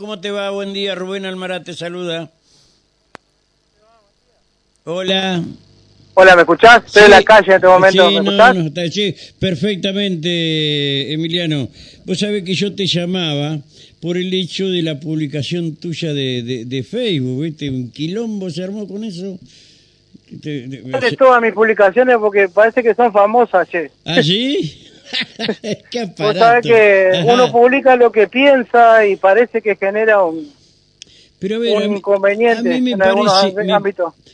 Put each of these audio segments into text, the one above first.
¿Cómo te va? Buen día, Rubén Almará te saluda. Hola. Hola, ¿me escuchás? Estoy en la calle en este momento. Sí, ¿Me no, escuchás? no, está, sí, perfectamente, Emiliano. Vos sabés que yo te llamaba por el hecho de la publicación tuya de, de, de Facebook, ¿viste? Un quilombo se armó con eso. Te- te- de todas mis publicaciones porque parece que son famosas, che. ¿Ah, sí? Qué Vos aparato. sabés que Ajá. uno publica lo que piensa y parece que genera un, Pero a ver, a mí- a parece.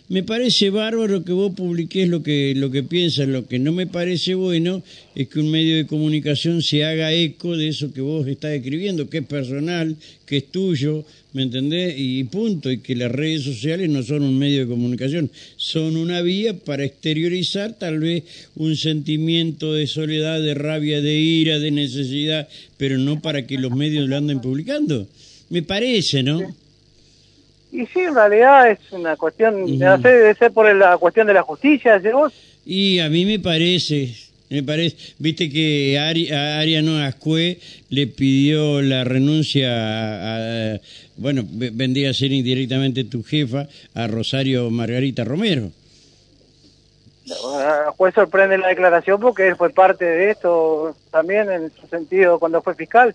Me parece bárbaro que vos publiques lo que lo que piensas, lo que no me parece bueno es que un medio de comunicación se haga eco de eso que vos estás escribiendo, que es personal, que es tuyo, ¿me entendés? Y punto, y que las redes sociales no son un medio de comunicación, son una vía para exteriorizar tal vez un sentimiento de soledad, de rabia, de ira, de necesidad, pero no para que los medios lo anden publicando. Me parece, ¿no? Y sí, en realidad es una cuestión, no sé, debe ser por la cuestión de la justicia, ¿sí vos? Y a mí me parece, me parece, viste que Ari, a Ariano Ascue le pidió la renuncia a, a- bueno, ve- vendría a ser indirectamente tu jefa, a Rosario Margarita Romero. A juez sorprende la declaración porque él fue parte de esto también en su sentido cuando fue fiscal.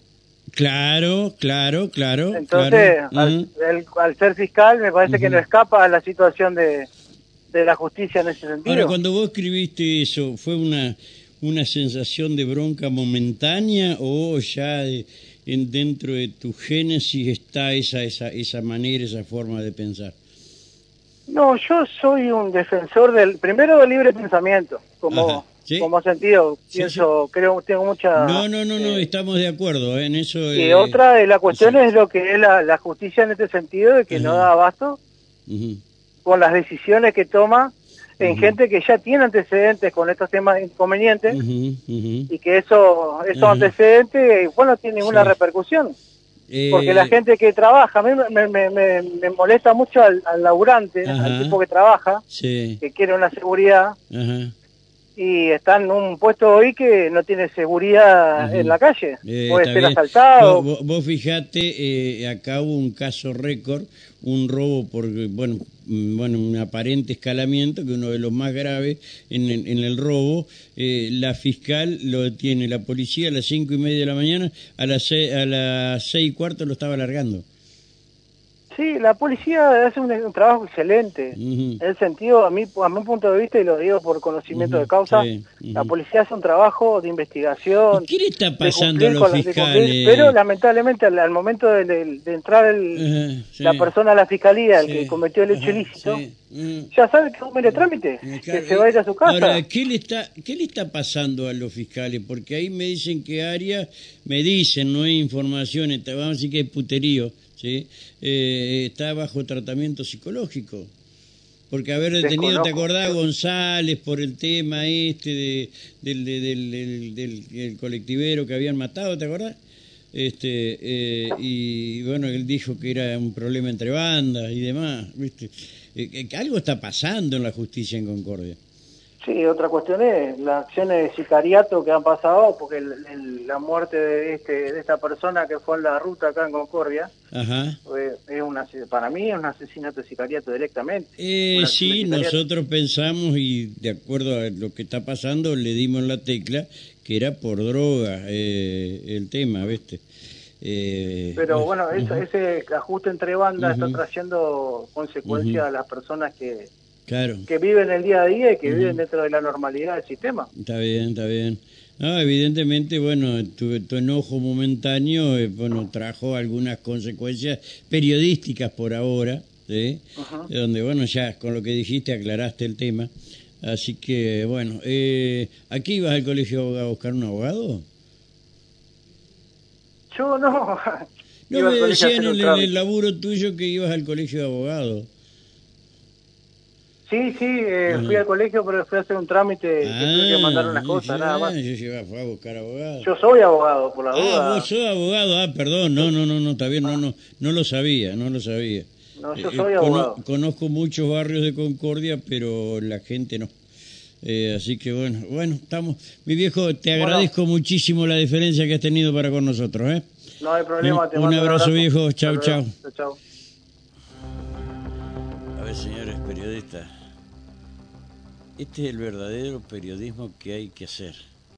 Claro, claro, claro. Entonces, claro. al, ser fiscal, me parece que no escapa a la situación de, de la justicia en ese sentido. Ahora, cuando vos escribiste eso, ¿fue una, una sensación de bronca momentánea o ya de- en, dentro de tu génesis está esa, esa, esa manera, esa forma de pensar? No, yo soy un defensor del, primero del libre pensamiento, como, Ajá, ¿sí? como sentido. Sí, Pienso, creo, tengo mucha... No, no, no, no, eh, estamos de acuerdo ¿eh? en eso. y eh, otra de las cuestiones es lo que es la, la justicia en este sentido, de que no da abasto con las decisiones que toma en gente que ya tiene antecedentes con estos temas inconvenientes y que eso, esos antecedentes, igual no tienen ninguna repercusión. Eh, Porque la gente que trabaja, a mí me, me, me, me molesta mucho al, al laburante, Ajá. al tipo que trabaja, que quiere una seguridad ajá. Y está en un puesto hoy que no tiene seguridad en la calle. Eh, Puede ser asaltado. Vos, vos- fijate, eh, acá hubo un caso récord, un robo por, bueno, mm, bueno, un aparente escalamiento, que uno de los más graves en el, en el robo. Eh, la fiscal lo detiene, la policía a las cinco y media de la mañana, a las seis, a las seis y cuarto lo estaba largando. Sí, la policía hace un, un trabajo excelente. En el sentido, a mí, a mi punto de vista, y lo digo por conocimiento de causa, sí, la policía hace un trabajo de investigación. ¿Y qué le está pasando a los la- fiscales? pero lamentablemente al, al momento de, de- de entrar el- sí. la persona a la fiscalía, el Sí, que cometió el hecho ilícito, ya sabe que es un mero trámite, que se va a ir a su casa. Ahora, ¿qué le está, qué le está pasando a los fiscales? Porque ahí me dicen que Arias, me dicen, no hay información, vamos a decir que hay puterío, ¿sí? Eh, está bajo tratamiento psicológico. Porque haber detenido, ¿te acordás, González, por el tema este de, del, de- del, del- colectivero que habían matado, ¿te acordás? Este, eh, y bueno, él dijo que era un problema entre bandas y demás, ¿viste? Eh, que algo está pasando en la justicia en Concordia. Sí, otra cuestión es las acciones de sicariato que han pasado, porque el- el- la muerte de este de esta persona que fue en la ruta acá en Concordia, Ajá. fue- es una, para mí es un asesinato de sicariato directamente. Eh, sí, nosotros pensamos y de acuerdo a lo que está pasando le dimos la tecla que era por droga eh, el tema, ¿viste? Eh, Pero bueno, eso- ese ajuste entre bandas está trayendo consecuencias a las personas que, Claro, que viven el día a día y que Ujú. viven dentro de la normalidad del sistema. está bien, está bien. No, evidentemente, bueno, tu, tu enojo momentáneo, eh, bueno, trajo algunas consecuencias periodísticas por ahora, ¿sí? Donde, bueno, ya con lo que dijiste aclaraste el tema. Así que, bueno, eh, ¿aquí ibas al colegio a buscar un abogado? Yo no. No me decían en el, laburo tuyo que ibas al colegio de abogado. Sí, sí, eh, fui al colegio, pero fui a hacer un trámite que tuve que mandar unas Ah, cosas, sí, nada ah, más. Yo llevaba, fue a buscar abogado. Yo soy abogado, por la ah, duda. vos sos abogado. Ah, perdón. No, no, no, no, está bien. No, no, no lo sabía, no lo sabía. No, yo Eh, soy cono- abogado. conozco muchos barrios de Concordia, pero la gente no. Eh, así que bueno, bueno, estamos. Mi viejo, te Bueno. agradezco muchísimo la diferencia que has tenido para con nosotros, ¿eh? No hay problema. Un, un abrazo, viejo. Chau, chau. Chau. A ver, señores periodistas, este es el verdadero periodismo que hay que hacer